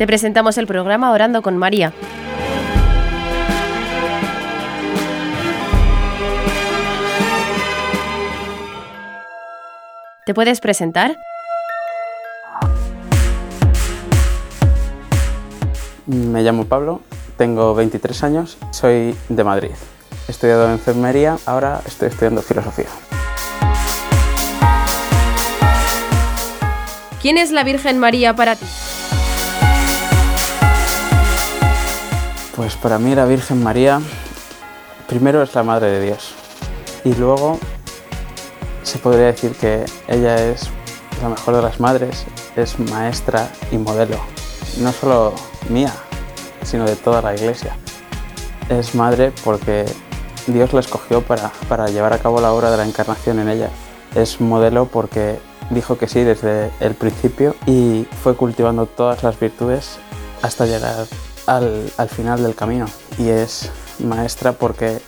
Te presentamos el programa Orando con María. ¿Te puedes presentar? Me llamo Pablo, tengo 23 años, soy de Madrid. He estudiado enfermería, ahora estoy estudiando filosofía. ¿Quién es la Virgen María para ti? Pues para mí la Virgen María primero es la Madre de Dios y luego se podría decir que ella es la mejor de las madres, es maestra y modelo, no solo mía, sino de toda la iglesia. Es madre porque Dios la escogió para, para llevar a cabo la obra de la encarnación en ella. Es modelo porque dijo que sí desde el principio y fue cultivando todas las virtudes hasta llegar al, al final del camino. Y es maestra porque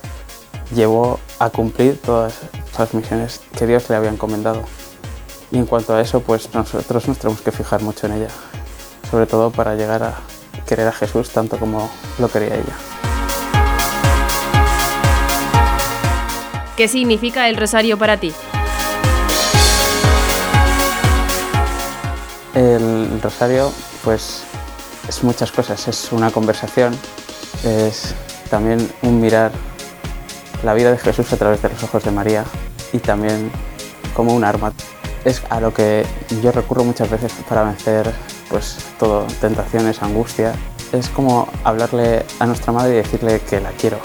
llevó a cumplir todas las misiones que Dios le había encomendado. Y en cuanto a eso, pues nosotros nos tenemos que fijar mucho en ella, sobre todo para llegar a querer a Jesús tanto como lo quería ella. ¿Qué significa el rosario para ti? El rosario, pues, es muchas cosas. Es una conversación, es también un mirar la vida de Jesús a través de los ojos de María y también como un arma. Es a lo que yo recurro muchas veces para vencer pues todo, tentaciones, angustia. Es como hablarle a nuestra madre y decirle que la quiero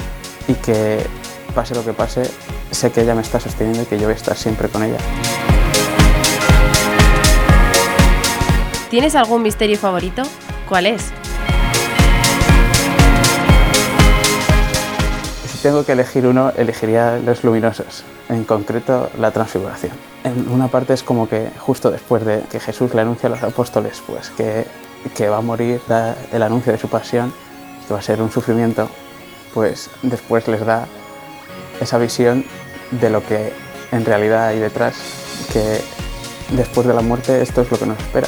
y que pase lo que pase, sé que ella me está sosteniendo y que yo voy a estar siempre con ella. ¿Tienes algún misterio favorito? ¿Cuál es? Si tengo que elegir uno, elegiría los luminosos, en concreto la transfiguración. En una parte es como que justo después de que Jesús le anuncia a los apóstoles pues que, que va a morir, da el anuncio de su pasión, que va a ser un sufrimiento, pues después les da esa visión de lo que en realidad hay detrás, que después de la muerte esto es lo que nos espera.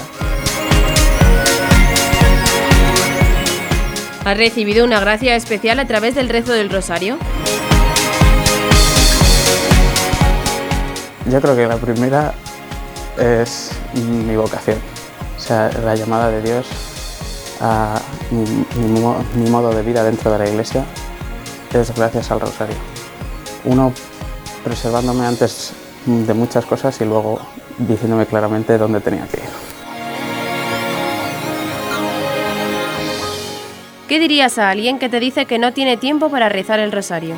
¿Has recibido una gracia especial a través del rezo del rosario? Yo creo que la primera es mi vocación, o sea, la llamada de Dios a mi modo de vida dentro de la iglesia es gracias al rosario. Uno preservándome antes de muchas cosas y luego diciéndome claramente dónde tenía que ir. ¿Qué dirías a alguien que te dice que no tiene tiempo para rezar el rosario?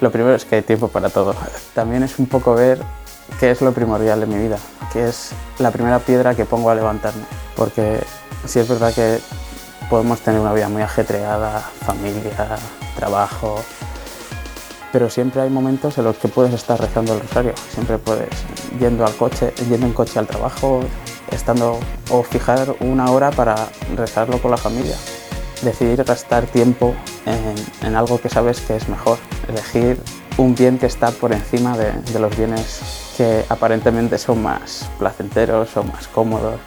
Lo primero es que hay tiempo para todo. También es un poco ver qué es lo primordial de mi vida, qué es la primera piedra que pongo a levantarme. Porque sí es verdad que podemos tener una vida muy ajetreada, familia, trabajo, pero siempre hay momentos en los que puedes estar rezando el rosario. Siempre puedes yendo al coche, yendo en coche al trabajo, estando o fijar una hora para rezarlo con la familia. Decidir gastar tiempo en, algo que sabes que es mejor. Elegir un bien que está por encima de, de los bienes que aparentemente son más placenteros o más cómodos.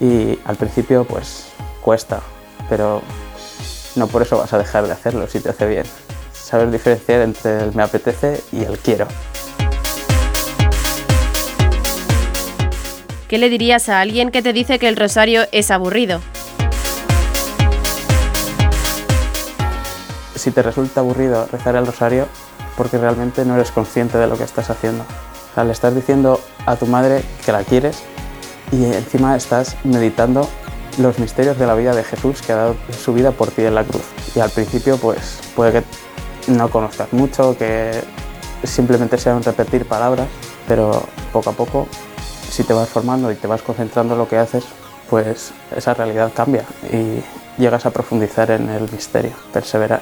Y al principio pues cuesta, pero no por eso vas a dejar de hacerlo si te hace bien. Saber diferenciar entre el me apetece y el quiero. ¿Qué le dirías a alguien que te dice que el rosario es aburrido? Si te resulta aburrido rezar el rosario, porque realmente no eres consciente de lo que estás haciendo. O sea, le estás diciendo a tu madre que la quieres y encima estás meditando los misterios de la vida de Jesús que ha dado su vida por ti en la cruz. Y al principio pues puede que no conozcas mucho, que simplemente sea un repetir palabras, pero poco a poco si te vas formando y te vas concentrando en lo que haces, pues esa realidad cambia y llegas a profundizar en el misterio, perseverar.